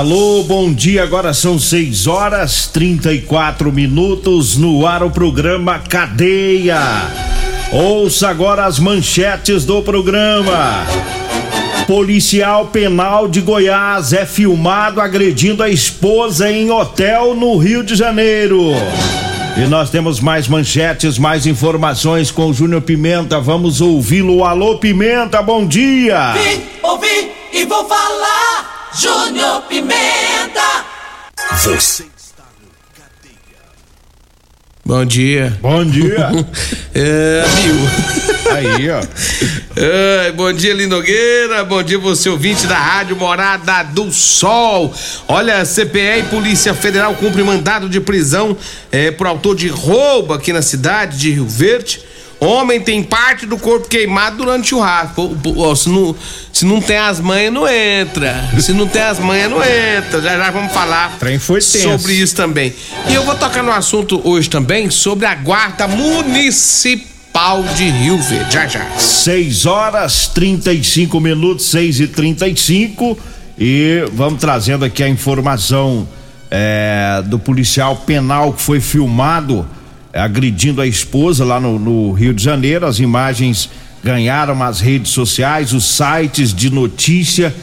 Alô, bom dia. Agora são 6 horas 34 minutos no ar o programa Cadeia. Ouça agora as manchetes do programa. Policial penal de Goiás é filmado agredindo a esposa em hotel no Rio de Janeiro. E nós temos mais manchetes, mais informações com o Júnior Pimenta. Vamos ouvi-lo. Alô, Pimenta, bom dia. Vim, ouvi e vou falar. Júnior Pimenta. Você está no Cadeia. Bom dia. Bom dia. é, amigo. Aí, ó. É, bom dia, Linogueira. Bom dia, você ouvinte da Rádio Morada do Sol. Olha, CPE e Polícia Federal cumprem mandado de prisão é, por autor de roubo aqui na cidade de Rio Verde. Homem tem parte do corpo queimado durante o churrasco. se, não, se não tem as manhas, não entra. Se não tem as manhas, não entra. Já já vamos falar sobre isso também. E eu vou tocar no assunto hoje também sobre a guarda municipal de Rio Verde. Já já. 6 horas 35 minutos, 6 e 35 e vamos trazendo aqui a informação é, do policial penal que foi filmado agredindo a esposa lá no, no, Rio de Janeiro. As imagens ganharam as redes sociais, os sites de notícia.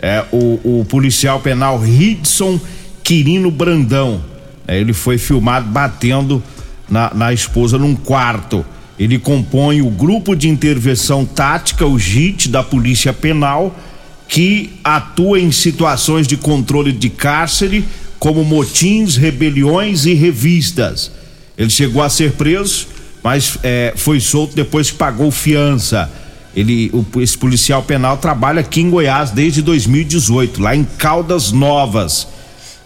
É, o, o, policial penal Ridson Quirino Brandão. É, ele foi filmado batendo na, na esposa num quarto. Ele compõe o grupo de intervenção tática, o JIT, da Polícia Penal, que atua em situações de controle de cárcere, como motins, rebeliões e revistas. Ele chegou a ser preso, mas é, foi solto depois que pagou fiança. Ele, o, esse policial penal trabalha aqui em Goiás desde 2018, lá em Caldas Novas.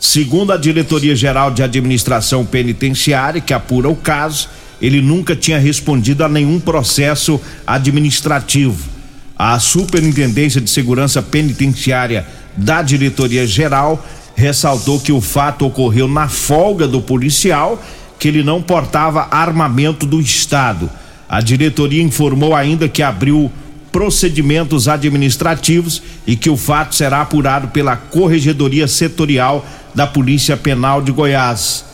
Segundo a Diretoria Geral de Administração Penitenciária, que apura o caso, ele nunca tinha respondido a nenhum processo administrativo. A Superintendência de Segurança Penitenciária da Diretoria Geral ressaltou que o fato ocorreu na folga do policial que ele não portava armamento do Estado. A diretoria informou ainda que abriu procedimentos administrativos e que o fato será apurado pela Corregedoria Setorial da Polícia Penal de Goiás.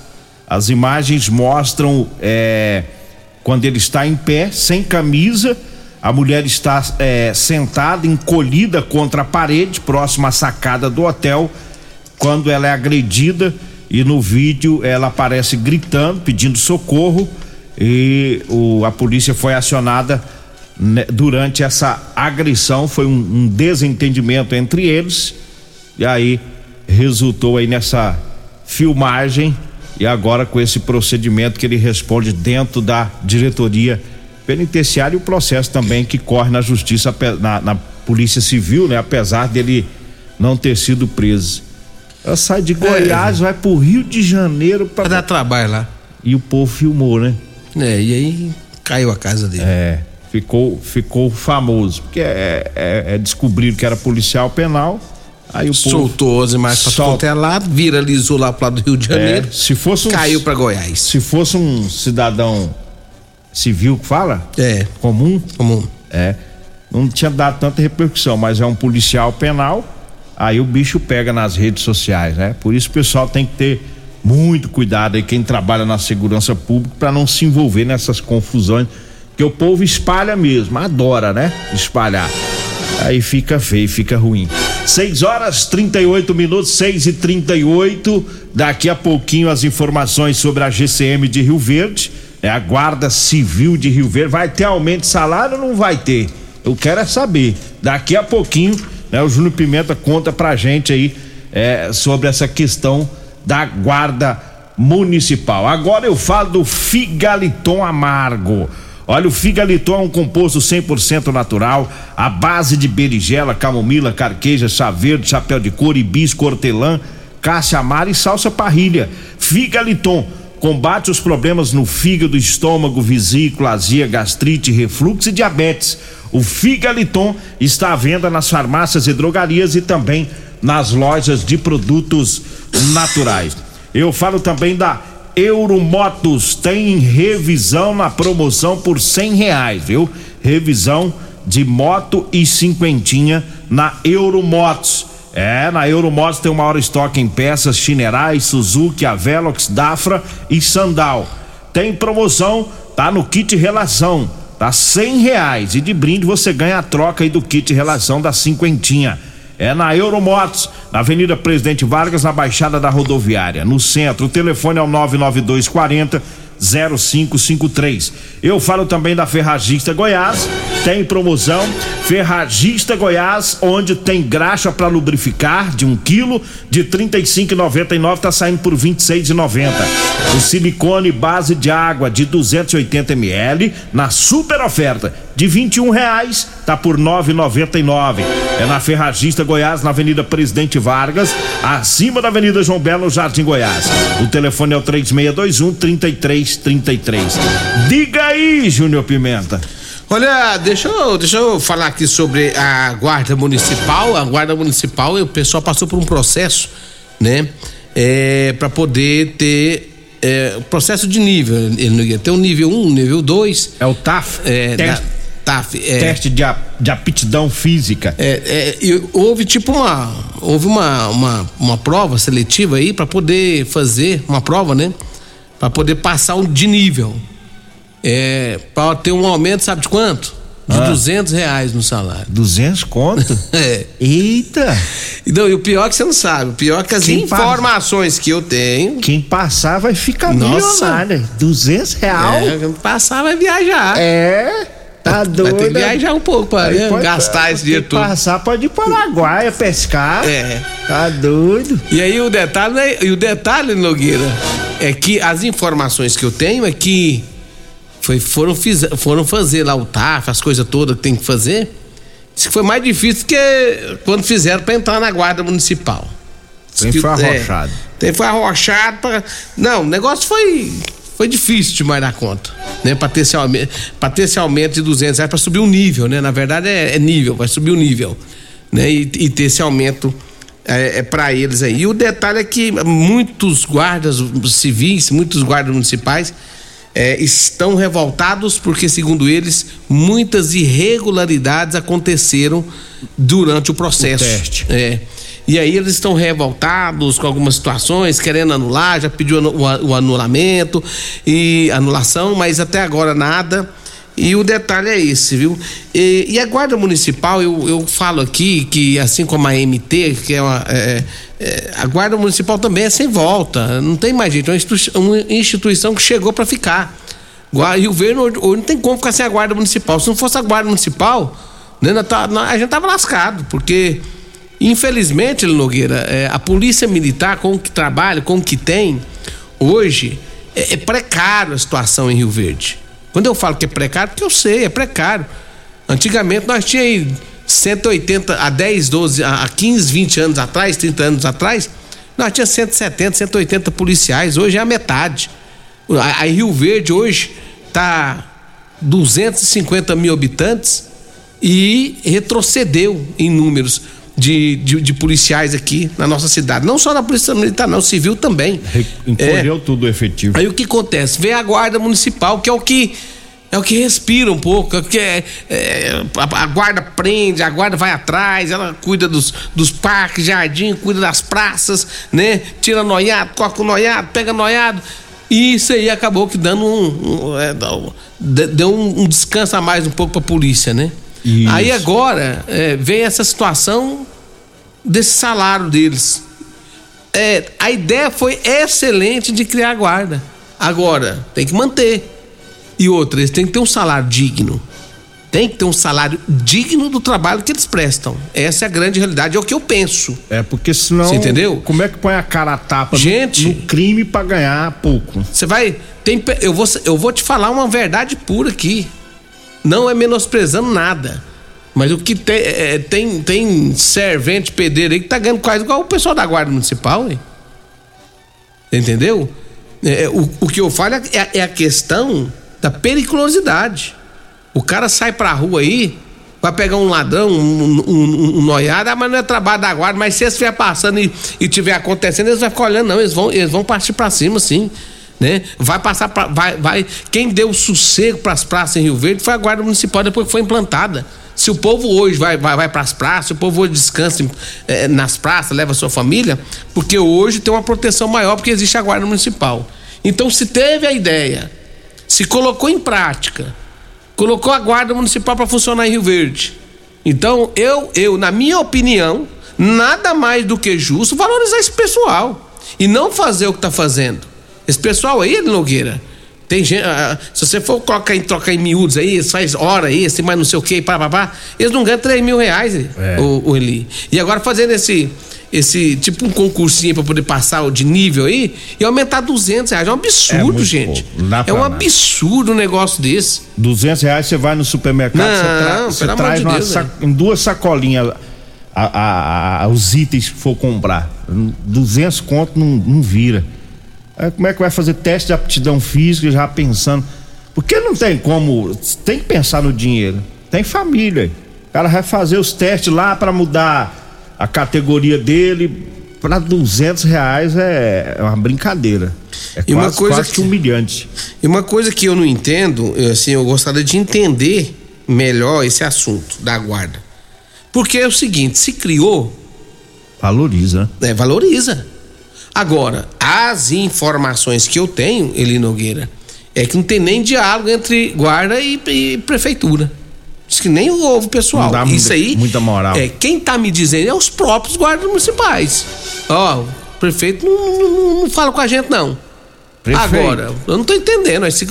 As imagens mostram é, quando ele está em pé, sem camisa, a mulher está é, sentada, encolhida contra a parede, próxima à sacada do hotel, quando ela é agredida e no vídeo ela aparece gritando, pedindo socorro e o, a polícia foi acionada né, durante essa agressão, foi um, um, desentendimento entre eles e aí resultou aí nessa filmagem e agora com esse procedimento que ele responde dentro da diretoria penitenciária e o processo também que corre na justiça na, na polícia civil, né? Apesar dele não ter sido preso. Ela sai de Goiás, é. vai pro Rio de Janeiro pra. Pra dar trabalho lá. E o povo filmou, né? É, e aí caiu a casa dele. É, ficou, ficou famoso. Porque é, é, é descobriram que era policial penal. Aí o Soltou as imagens pra Sol... até lá, viralizou lá pro lado do Rio de Janeiro. É, se fosse um, caiu para Goiás. Se fosse um cidadão civil que fala? É. Comum? Comum. É. Não tinha dado tanta repercussão, mas é um policial penal aí o bicho pega nas redes sociais, né? Por isso o pessoal tem que ter muito cuidado aí quem trabalha na segurança pública para não se envolver nessas confusões, que o povo espalha mesmo, adora, né? Espalhar. Aí fica feio, fica ruim. 6 horas 38 minutos, 6 e 38 Daqui a pouquinho as informações sobre a GCM de Rio Verde. É a Guarda Civil de Rio Verde. Vai ter aumento de salário ou não vai ter? Eu quero é saber. Daqui a pouquinho, né, o Júnior Pimenta conta pra gente aí é, sobre essa questão da Guarda Municipal. Agora eu falo do Figaliton Amargo. Olha, o Figaliton é um composto 100% natural, à base de berigela, camomila, carqueja, chá verde, chapéu de couro, hibisco, hortelã, caixa amara e salsa parrilha. Figaliton combate os problemas no fígado, estômago, vesícula, azia, gastrite, refluxo e diabetes. O Figaliton está à venda nas farmácias e drogarias e também nas lojas de produtos naturais. Eu falo também da Euromotos, tem revisão na promoção por cem reais, viu? Revisão de moto e cinquentinha na Euromotos. É, na Euromotos tem o maior estoque em peças Chinerai, Suzuki, Avelox, Dafra e Sandal. Tem promoção, tá no kit relação, tá cem reais e de brinde você ganha a troca aí do kit relação da cinquentinha. É na Euromotos, na Avenida Presidente Vargas, na Baixada da Rodoviária, no centro. O telefone é o 99240 0553. Eu falo também da Ferragista Goiás, tem promoção Ferragista Goiás, onde tem graxa para lubrificar de um quilo de 35,99 tá saindo por 26,90. O silicone base de água de 280 ml na super oferta de 21 reais tá por 9,99. É na Ferragista Goiás, na Avenida Presidente Vargas, acima da Avenida João Belo, Jardim Goiás. O telefone é o 3621 3333. Diga aí, Júnior Pimenta. Olha, deixa eu, deixa eu falar aqui sobre a Guarda Municipal. A Guarda Municipal, o pessoal passou por um processo, né? É, para poder ter é, processo de nível. Ele tem um nível 1, um, nível 2. É o TAF? É, teste, da, TAF, é, teste de, de aptidão física. É, é, houve tipo uma. Houve uma, uma, uma prova seletiva aí para poder fazer uma prova, né? Para poder passar um de nível. É, para ter um aumento, sabe de quanto? De ah. 200 reais no salário. 200 conto? é. Eita! Então, e o pior é que você não sabe. O pior é que as quem informações que eu tenho. Quem passar vai ficar Nossa. milionário. 200 reais? É, quem passar vai viajar. É. Tá doido. Vai ter que viajar um pouco pra né, pode, gastar esse dinheiro todo. passar, pode ir para Paraguai pescar. É. Tá doido. E aí o detalhe, né, e o detalhe, Nogueira, é que as informações que eu tenho é que foi, foram, fiz, foram fazer lá o TAF, as coisas todas que tem que fazer. Isso foi mais difícil que quando fizeram para entrar na guarda municipal. Tem foi arrochado. É, foi arrochado. Pra... Não, o negócio foi foi difícil demais na conta, né? Para ter esse aumento, ter esse aumento de 200 reais para subir um nível, né? Na verdade é, é, nível, vai subir o nível, né? E, e ter esse aumento é, é para eles aí. E o detalhe é que muitos guardas civis, muitos guardas municipais é, estão revoltados porque, segundo eles, muitas irregularidades aconteceram durante o processo. O teste. É. E aí eles estão revoltados com algumas situações, querendo anular, já pediu o anulamento e anulação, mas até agora nada. E o detalhe é esse, viu? E, e a Guarda Municipal, eu, eu falo aqui que, assim como a MT, que é uma. É, é, a Guarda Municipal também é sem volta, não tem mais jeito, é uma instituição, que chegou para ficar. Rio Verde hoje não tem como ficar sem a Guarda Municipal. Se não fosse a Guarda Municipal, né, a gente tava lascado, porque. Infelizmente, Nogueira, é, a polícia militar, com que trabalha, com que tem, hoje, é, é precário a situação em Rio Verde. Quando eu falo que é precário, porque eu sei, é precário. Antigamente nós tínhamos 180 a 10, 12, a 15, 20 anos atrás, 30 anos atrás, nós tínhamos 170, 180 policiais, hoje é a metade. A, a Rio Verde hoje está 250 mil habitantes e retrocedeu em números de, de, de, policiais aqui na nossa cidade. Não só na Polícia Militar, não, civil também. Encolheu é. tudo efetivo. Aí o que acontece? Vem a Guarda Municipal, que é o que. É o que respira um pouco, é que é, é a, guarda prende, a guarda vai atrás, ela cuida dos, dos parques, jardim, cuida das praças, né? Tira noiado, toca o noiado, pega noiado. E isso aí acabou que dando um. um é, deu um, um descanso a mais um pouco pra polícia, né? Isso. Aí agora é, vem essa situação desse salário deles. É, a ideia foi excelente de criar a guarda. Agora, tem que manter. E outra, eles têm que ter um salário digno. Tem que ter um salário digno do trabalho que eles prestam. Essa é a grande realidade, é o que eu penso. É, porque senão. Você entendeu? Como é que põe a cara a tapa Gente, no, no crime para ganhar pouco? Você vai. Tem, eu, vou, eu vou te falar uma verdade pura aqui. Não é menosprezando nada. Mas o que tem, é, tem, tem servente, pedreiro aí que tá ganhando quase igual o pessoal da Guarda Municipal, hein? Entendeu? É, o, o que eu falo é, é a questão da periculosidade. O cara sai pra rua aí, vai pegar um ladrão, um, um, um noiado, ah, mas não é trabalho da guarda, mas se eles estiver passando e, e tiver acontecendo, eles vão ficar olhando, não, eles vão, eles vão partir pra cima, sim. Né? Vai passar pra, vai, vai. Quem deu sossego para as praças em Rio Verde foi a Guarda Municipal depois que foi implantada. Se o povo hoje vai, vai, vai para as praças, o povo hoje descansa eh, nas praças, leva sua família, porque hoje tem uma proteção maior porque existe a Guarda Municipal. Então, se teve a ideia, se colocou em prática, colocou a Guarda Municipal para funcionar em Rio Verde. Então, eu, eu, na minha opinião, nada mais do que justo valorizar esse pessoal e não fazer o que está fazendo. Esse pessoal aí, Nogueira, tem gente. Uh, se você for colocar em troca em miúdos aí, faz hora aí, assim, mas não sei o que, pá, pá, pá, eles não ganham 3 mil reais, é. o, o Eli. E agora fazendo esse. Esse tipo um concursinho para poder passar de nível aí e aumentar 200 reais. É um absurdo, é gente. É um absurdo um negócio desse. 200 reais você vai no supermercado, não, você, tra você traz de Deus, sac em duas sacolinhas a, a, a, os itens que for comprar. 200 conto não, não vira. É, como é que vai fazer teste de aptidão física já pensando? Porque não tem como. Tem que pensar no dinheiro. Tem família. O cara vai fazer os testes lá para mudar a categoria dele para 200 reais é, é uma brincadeira. É e quase, uma coisa quase que humilhante. E uma coisa que eu não entendo, assim, eu gostaria de entender melhor esse assunto da guarda. Porque é o seguinte, se criou. Valoriza. É, valoriza. Agora, as informações que eu tenho, Eli Nogueira, é que não tem nem diálogo entre guarda e, e prefeitura. Diz que nem houve pessoal. Não Isso muita, aí. Muita moral. É, quem tá me dizendo é os próprios guardas municipais. Ó, o prefeito não, não, não fala com a gente, não. Prefeito. Agora, eu não tô entendendo. Esse...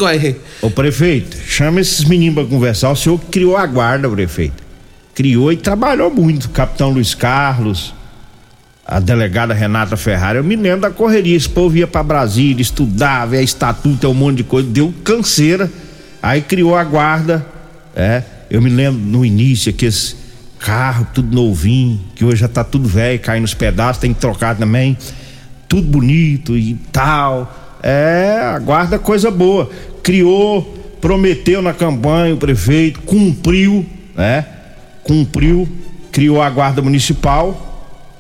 Ô prefeito, chama esses meninos pra conversar. O senhor criou a guarda, prefeito. Criou e trabalhou muito. Capitão Luiz Carlos, a delegada Renata Ferrari, eu me lembro da correria, esse povo ia para Brasília, estudava, é estatuto, é um monte de coisa, deu canseira, aí criou a guarda, é, eu me lembro no início aqueles carro tudo novinho, que hoje já tá tudo velho, caindo nos pedaços, tem que trocar também, tudo bonito e tal, é, a guarda coisa boa, criou, prometeu na campanha o prefeito, cumpriu, né, cumpriu, criou a guarda municipal,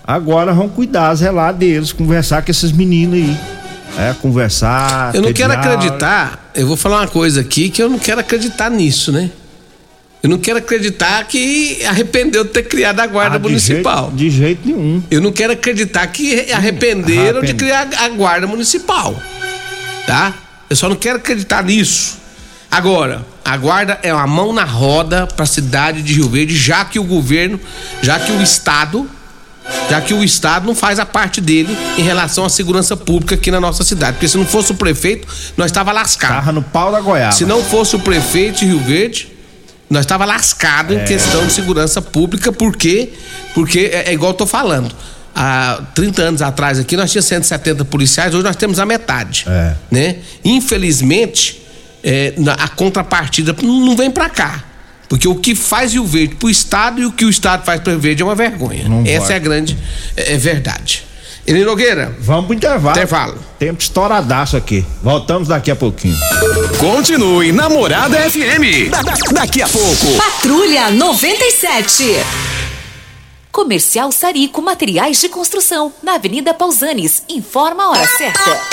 Agora vão cuidar, zelar deles, conversar com esses meninos aí. É, conversar. Eu não quero acreditar, eu vou falar uma coisa aqui que eu não quero acreditar nisso, né? Eu não quero acreditar que arrependeu de ter criado a guarda ah, de municipal. Jeito, de jeito nenhum. Eu não quero acreditar que arrependeram de criar a guarda municipal. Tá? Eu só não quero acreditar nisso. Agora, a guarda é uma mão na roda para a cidade de Rio Verde, já que o governo, já que o estado já que o Estado não faz a parte dele em relação à segurança pública aqui na nossa cidade. Porque se não fosse o prefeito, nós estava lascado. Tava no pau da Goiás. Se não fosse o prefeito de Rio Verde, nós estava lascado é. em questão de segurança pública, por quê? Porque é, é igual eu tô falando. Há 30 anos atrás aqui nós tínhamos 170 policiais, hoje nós temos a metade. É. Né? Infelizmente, é, a contrapartida não vem para cá. Porque o que faz Rio Verde pro Estado e o que o Estado faz pro Rio Verde é uma vergonha. Não Essa pode. é a grande é, é verdade. Eli Nogueira. Vamos pro intervalo. Intervalo. Tempo estouradaço aqui. Voltamos daqui a pouquinho. Continue Namorada FM. Da, da, daqui a pouco. Patrulha 97. Comercial Sarico Materiais de Construção. Na Avenida Pausanes. Informa a hora certa.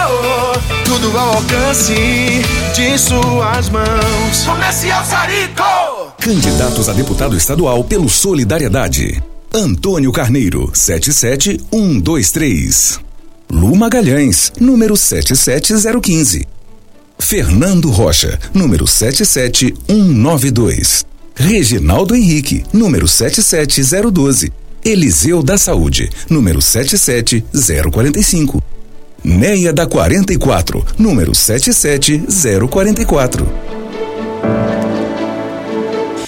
tudo ao alcance de suas mãos. Comercial Sarico! Candidatos a deputado estadual pelo Solidariedade. Antônio Carneiro, 77123. Lu Magalhães, número 77015. Fernando Rocha, número 77192. Reginaldo Henrique, número 77012. Eliseu da Saúde, número 77045. Neia da 44, número 77044.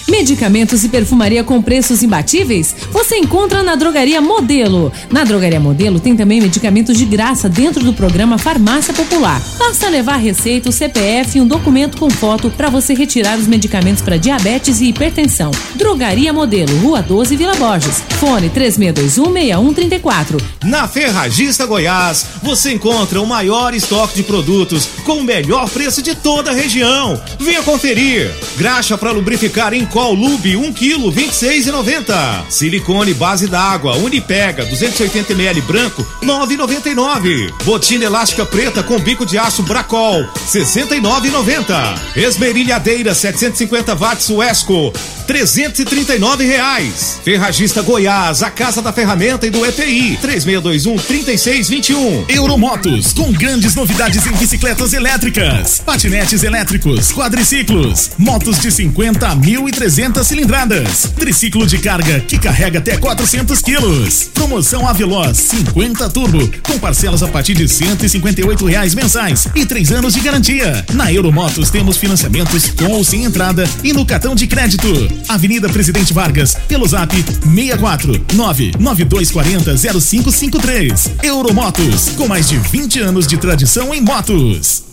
Medicamentos e perfumaria com preços imbatíveis? Você encontra na Drogaria Modelo. Na Drogaria Modelo tem também medicamentos de graça dentro do programa Farmácia Popular. Basta levar receita, o CPF e um documento com foto para você retirar os medicamentos para diabetes e hipertensão. Drogaria Modelo, Rua 12, Vila Borges. Fone 36216134. Na Ferragista Goiás, você encontra o maior estoque de produtos com o melhor preço de toda a região. Venha conferir. Graxa para lubrificar em copo Lube 1 kg 26,90. Silicone base d'água Unipega 280 ml branco 9,99. Botina elástica preta com bico de aço Bracol 69,90. Esmerilhadeira 750 watts Wesco 339 reais. Ferragista Goiás, a casa da ferramenta e do EPI 3621 3621. Euromotos com grandes novidades em bicicletas elétricas, patinetes elétricos, quadriciclos, motos de 50 a 1.300 300 cilindradas. Triciclo de carga que carrega até 400 quilos. Promoção Aveloz 50 Turbo com parcelas a partir de 158 reais mensais e três anos de garantia. Na Euromotos temos financiamentos com ou sem entrada e no cartão de crédito. Avenida Presidente Vargas, pelo Zap 64 99240 0553. Euromotos com mais de 20 anos de tradição em motos.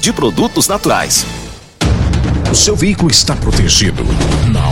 de produtos naturais. O seu veículo está protegido? Não?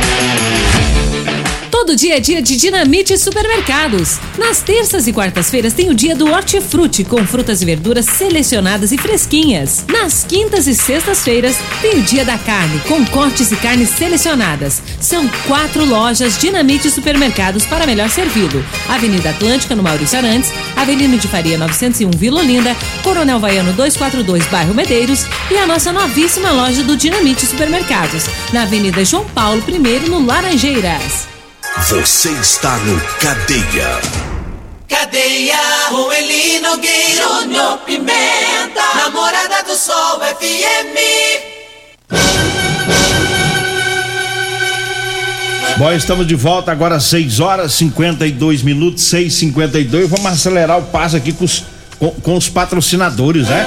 Todo dia é dia de Dinamite Supermercados. Nas terças e quartas-feiras tem o dia do Hortifruti com frutas e verduras selecionadas e fresquinhas. Nas quintas e sextas-feiras tem o dia da carne com cortes e carnes selecionadas. São quatro lojas Dinamite Supermercados para melhor servido. Avenida Atlântica no Maurício Arantes, Avenida de Faria 901 Vila Olinda, Coronel Vaiano 242 Bairro Medeiros e a nossa novíssima loja do Dinamite Supermercados na Avenida João Paulo I no Laranjeiras. Você está no Cadeia. Cadeia, com Eli Nogueira, Júnior Pimenta, Namorada do Sol FM. Bom, estamos de volta agora às 6 horas 52 minutos, 6 52 Vamos acelerar o passo aqui com os, com, com os patrocinadores, né?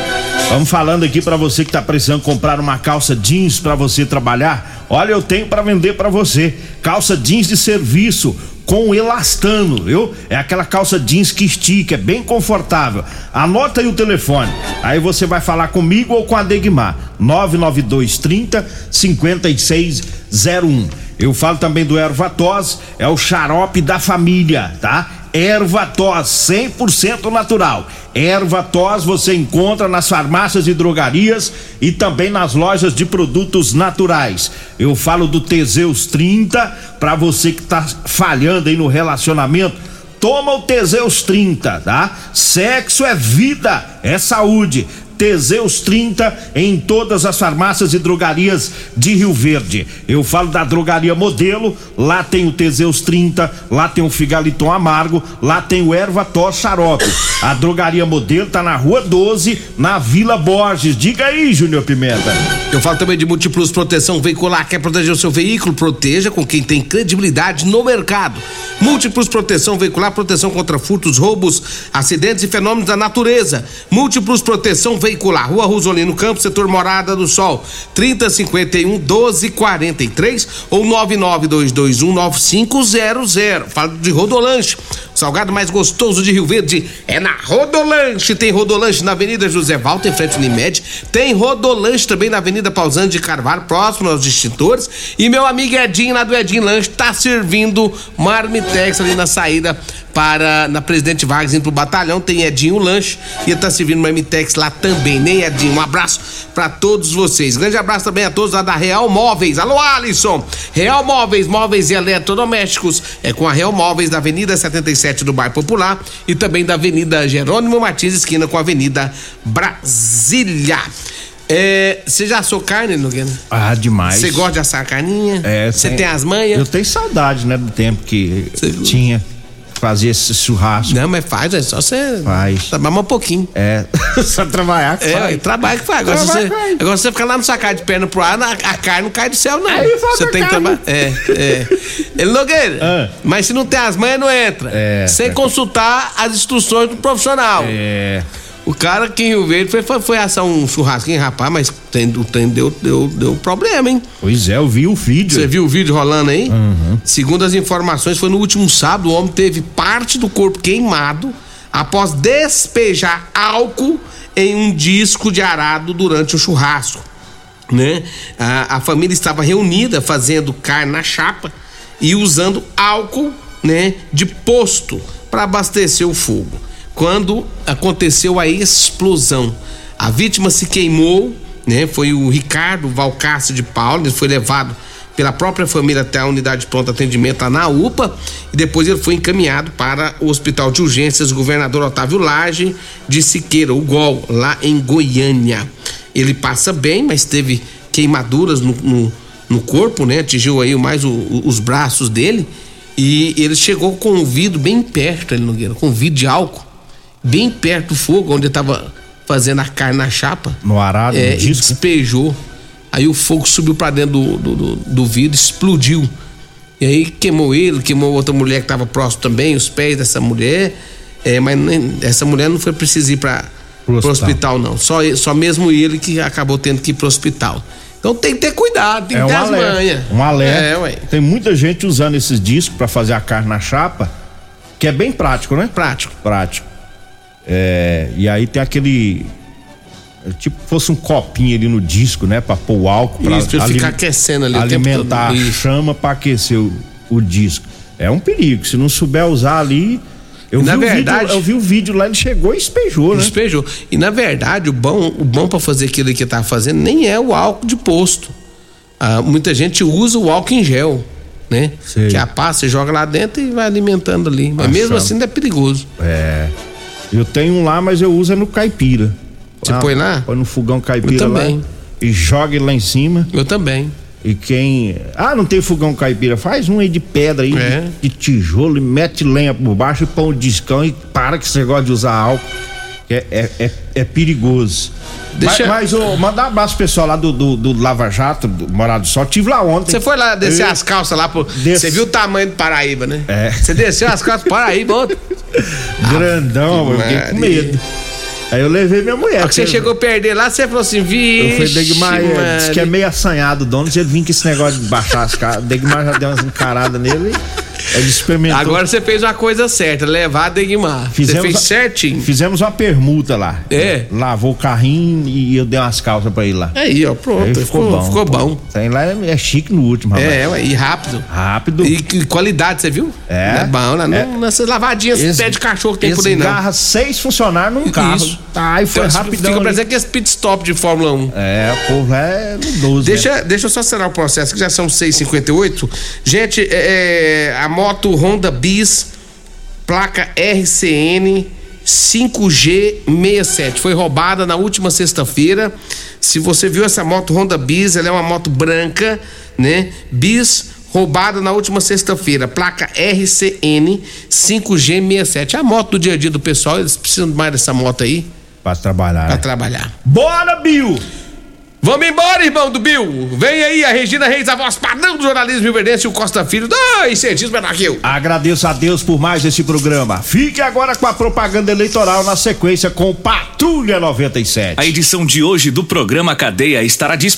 Vamos falando aqui para você que tá precisando comprar uma calça jeans para você trabalhar. Olha, eu tenho para vender para você. Calça jeans de serviço com elastano, viu? É aquela calça jeans que estica, é bem confortável. Anota aí o telefone. Aí você vai falar comigo ou com a Degmar. 992 30 5601. Eu falo também do Ervatós, é o xarope da família, tá? Erva tos 100% natural. Erva tos você encontra nas farmácias e drogarias e também nas lojas de produtos naturais. Eu falo do Teseus 30 para você que tá falhando aí no relacionamento. Toma o Teseus 30, tá? Sexo é vida, é saúde. Teseus 30 em todas as farmácias e drogarias de Rio Verde. Eu falo da drogaria Modelo, lá tem o Teseus 30, lá tem o Figaliton Amargo, lá tem o Ervator Xarope. A drogaria Modelo tá na Rua 12, na Vila Borges. Diga aí, Júnior Pimenta. Eu falo também de Multiplus Proteção Veicular. Quer proteger o seu veículo? Proteja com quem tem credibilidade no mercado. Múltiplos Proteção Veicular, proteção contra furtos, roubos, acidentes e fenômenos da natureza. Múltiplos Proteção Veicular, Rua Rosolino Campos, setor Morada do Sol, 3051 1243 ou 99221 9500. Falo de Rodolanche. Salgado mais gostoso de Rio Verde é na Rodolanche. Tem Rodolanche na Avenida José Walter, em frente ao Unimed. Tem Rodolanche também na Avenida Pausante de Carvalho, próximo aos extintores. E meu amigo Edinho, lá do Edinho Lanche, tá servindo marmitex ali na saída para na Presidente Vargas indo pro batalhão, tem Edinho Lanche e tá servindo marmitex lá também, nem Edinho. Um abraço para todos vocês. Grande abraço também a todos lá da Real Móveis. Alô, Alisson! Real Móveis, móveis e eletrodomésticos. É com a Real Móveis da Avenida 77 do Bairro Popular e também da Avenida Jerônimo Martins, esquina com a Avenida Brasília. Você já assou carne, Nogueira? Ah, demais. Você gosta de assar carninha? É, Você tem as manhas? Eu tenho saudade, né, do tempo que tinha. Fazia esse churrasco. Não, mas faz, é só você. Faz. Trabalha um pouquinho. É. só trabalhar que É, faz. ué, trabalho que faz. Agora você, agora você fica lá no sacar de perna pro ar, a carne não cai do céu, não. Aí você tem que trabalhar. É, é. Ele Nogueira, Ah. mas se não tem as manhas, não entra. É. Sem consultar as instruções do profissional. É. O cara que em Rio Verde foi, foi, foi assar um churrasquinho, rapaz, mas tem, o trem deu, deu, deu problema, hein? Pois é, eu vi o vídeo. Você viu o vídeo rolando aí? Uhum. Segundo as informações, foi no último sábado, o homem teve parte do corpo queimado após despejar álcool em um disco de arado durante o churrasco. Né? A, a família estava reunida fazendo carne na chapa e usando álcool né, de posto para abastecer o fogo. Quando aconteceu a explosão, a vítima se queimou, né? Foi o Ricardo Valcácio de Paulo, ele foi levado pela própria família até a unidade de pronto atendimento lá na UPA e depois ele foi encaminhado para o Hospital de Urgências Governador Otávio Lage de Siqueira, o GOL, lá em Goiânia. Ele passa bem, mas teve queimaduras no, no, no corpo, né? Atingiu aí mais o- o- os braços dele e ele chegou com o vidro bem perto, ele Nogueira, com o vidro de álcool, bem perto do fogo, onde estava fazendo a carne na chapa. No arado, É, no disco. despejou. Aí o fogo subiu pra dentro do, do, do- do vidro, explodiu. E aí queimou ele, queimou outra mulher que estava próximo também, os pés dessa mulher. É, mas nem- essa mulher não foi preciso ir para o hospital. hospital, não. Só, só mesmo ele que acabou tendo que ir pro hospital. Então tem que ter cuidado, tem que É um ter as manhas. alerta. Um alerta. É, ué. Tem muita gente usando esses discos pra fazer a carne na chapa, que é bem prático, né? Prático. Prático. É, e aí tem aquele. é Tipo, fosse um copinho ali no disco, né? Pra pôr o álcool. Pra Isso, pra ali- ficar aquecendo ali Alimentar a chama pra aquecer o, o disco. É um perigo. Se não souber usar ali. Eu, na verdade- vídeo, eu vi o vídeo lá, ele chegou e espejou, né? Despejou. E na verdade, o bom, o bom para fazer aquilo que tá fazendo nem é o álcool de posto. Ah, muita gente usa o álcool em gel, né? Sei. Que a passa, você joga lá dentro e vai alimentando ali. Mas mesmo assim ainda é perigoso. É. Eu tenho um lá, mas eu uso é no caipira. Você Ah, põe lá? Põe no fogão caipira lá. também. E joga lá em cima. Eu também. E quem. Ah, não tem fogão caipira? Faz um aí de pedra aí, É. de, de tijolo, e mete lenha por baixo e põe o discão e para que você gosta de usar álcool. Que É, é, é, é perigoso. Deixa- Mas, mas ô, mandar um abraço pessoal lá do, do, do Lava Jato, do Morado do Sol. Tive lá ontem. Você foi lá descer Eu- as calças lá pro. Você viu o tamanho do Paraíba, né? É. Você desceu as calças do Paraíba ontem. Grandão, eu fiquei com medo. Aí eu levei minha mulher. Só que você porque- chegou a perder lá, você falou assim, vixe. Eu fui Degmar, é, disse que é meio assanhado o dono, se ele vir com esse negócio de baixar as caras. Degmar já deu umas encaradas nele e ele experimentou. Agora você fez uma coisa certa, levar a Degmar. Você fez a- certinho. Fizemos uma permuta lá. É. Lavou o carrinho e eu dei umas calças pra ele lá. Aí, ó, pronto. Aí ficou, bom. Ficou bom. Tem lá é é chique no último, rapaz. É, e rápido. Rápido. E que qualidade, você viu? É. Não é bom, né? É. Não, nessas lavadinhas Esse- pé de cachorro que tem por aí, não. Esgarra seis funcionários num carro. Isso. Tá, aí foi Então, rapidão. Fica parecendo que esse pit stop de Fórmula 1. É, o povo é nudoso. né? Deixa, deixa eu só acelerar o processo, que já são 6h58. Gente, é, é, a moto Honda Bis, placa RCN, 5G67. Foi roubada na última sexta-feira. Se você viu essa moto Honda Bis, ela é uma moto branca, né? Bis roubada na última sexta-feira, placa RCN 5G67. É a moto do dia a dia do pessoal, eles precisam mais dessa moto aí Pra trabalhar. pra né? trabalhar. Bora, Bill! Vamos embora, irmão do Bill. Vem aí a Regina Reis, a voz padrão do jornalismo Verdense e o Costa Filho. Dois que eu. Agradeço a Deus por mais esse programa. Fique agora com a propaganda eleitoral na sequência com Patrulha 97. A edição de hoje do programa Cadeia estará disponível